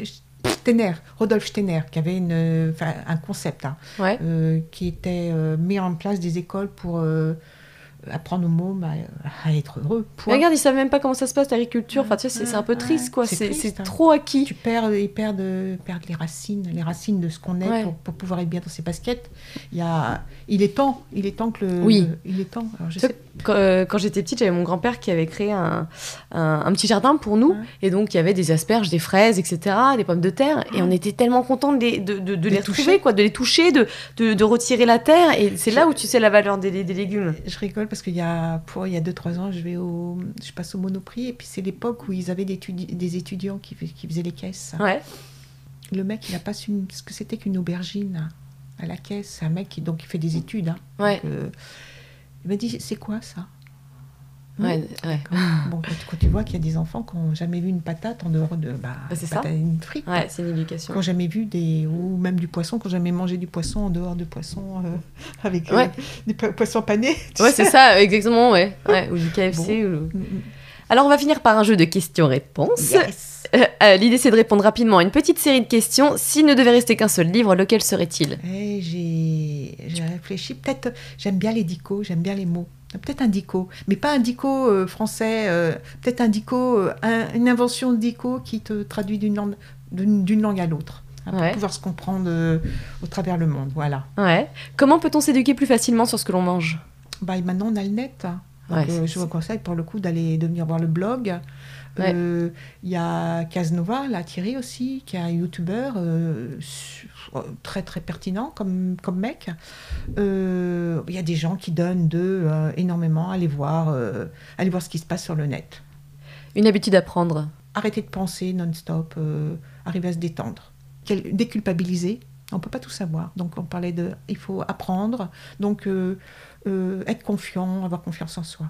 Steiner, Rodolphe Steiner, qui avait une, un concept, hein, Ouais. euh, qui était euh, mis en place des écoles pour euh, apprendre aux mômes à, à être heureux. Mais regarde, ils savent même pas comment ça se passe l'agriculture. Enfin, tu sais, c'est c'est un peu triste, quoi. c'est hein. trop acquis. Tu perds, ils perdent, perdent les racines, les racines de ce qu'on est Ouais. pour, pour pouvoir être bien dans ses baskets. Il, y a, il est temps, il est temps que le. Oui. le- il est temps. Alors, je Tu sais, sais, Quand, euh, quand j'étais petite, j'avais mon grand-père qui avait créé un, un- un petit jardin pour nous. Et donc, il y avait des asperges, des fraises, etc., des pommes de terre. Et on était tellement contents de les, de, de- les toucher. retrouver, quoi, de les toucher, de, de, retirer la terre. Et c'est là où tu sais la valeur des, des légumes. je rigole parce qu'il y a, pour, il y a 2-3 ans, je, vais au, je passe au Monoprix et puis c'est l'époque où ils avaient des, étudi- des étudiants qui, qui faisaient les caisses. Ouais. Le mec, il a pas su ce que c'était qu'une aubergine à la caisse. C'est un mec qui, donc, qui fait des études. hein. Ouais. Donc, euh, il m'a dit C'est quoi ça Ouais, ouais. Bon, quand, quand tu vois qu'il y a des enfants qui n'ont jamais vu une patate en dehors de. Bah, Bah, c'est patate, une frite. Ouais, c'est une éducation. Qui n'ont jamais vu des. ou même du poisson, qui n'ont jamais mangé du poisson en dehors de poisson euh, avec euh, des po- poissons panés. Ouais, c'est ça, exactement, ouais. ouais. Ou du KFC. ou-. Alors, on va finir par un jeu de questions-réponses. Yes. Euh, euh, L'idée, c'est de répondre rapidement à une petite série de questions. S'il ne devait rester qu'un seul livre, lequel serait-il? Eh, j'ai réfléchi. Peut-être, j'aime bien les dicos, j'aime bien les mots. Peut-être un dico, mais pas un dico euh, français. euh, Peut-être un dico, un- une invention de dico qui te traduit d'une langue, d'une d'une langue à l'autre. hein, pour Ouais. pouvoir se comprendre au travers le monde. Voilà. Ouais. Comment peut-on s'éduquer plus facilement sur ce que l'on mange? Bah, maintenant, on a le net. hein. Donc, Ouais, c'est- je vous conseille pour le coup d'aller de venir voir le blog. Ouais. Euh, Il y a Casanova, là, Thierry aussi, qui est un youtubeur euh, euh, très très pertinent comme, comme mec. Euh, Il y a des gens qui donnent de euh, énormément. Allez voir, allez voir ce qui se passe sur le net. Une habitude à prendre Arrêtez de penser non-stop, arriver à se détendre. Quel- déculpabiliser. On ne peut pas tout savoir. Donc on parlait de... Il faut apprendre. Donc être confiant, avoir confiance en soi.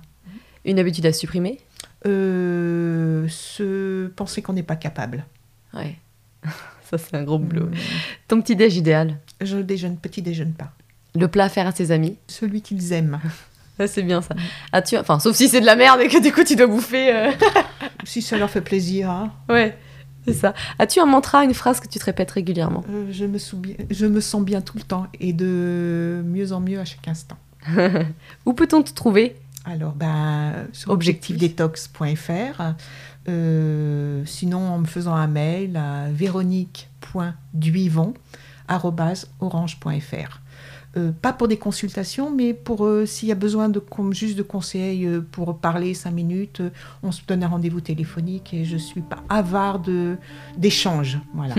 Une habitude à supprimer Euh, se penser qu'on n'est pas capable. Ouais. Ça, c'est un gros boulot. Mm. Ton petit déj idéal Je déjeune, petit déjeune pas. Le plat à faire à ses amis Celui qu'ils aiment. Ça, c'est bien ça. As-tu... Enfin, sauf si c'est de la merde et que du coup, tu dois bouffer. euh. si ça leur fait plaisir. hein. Ouais, c'est ça. As-tu un mantra, une phrase que tu te répètes régulièrement Euh, je, me je me sens bien tout le temps et de mieux en mieux à chaque instant. Où peut-on te trouver Alors, ben, sur Objectif. objectifdetox.fr. Euh, sinon, en me faisant un mail à véronique.duivon.orange.fr. Euh, pas pour des consultations, mais pour euh, s'il y a besoin de juste de conseils euh, pour parler cinq minutes, on se donne un rendez-vous téléphonique et je suis pas avare de d'échanges. Voilà.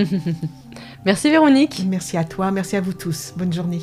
Merci Véronique. merci à toi, merci à vous tous. Bonne journée.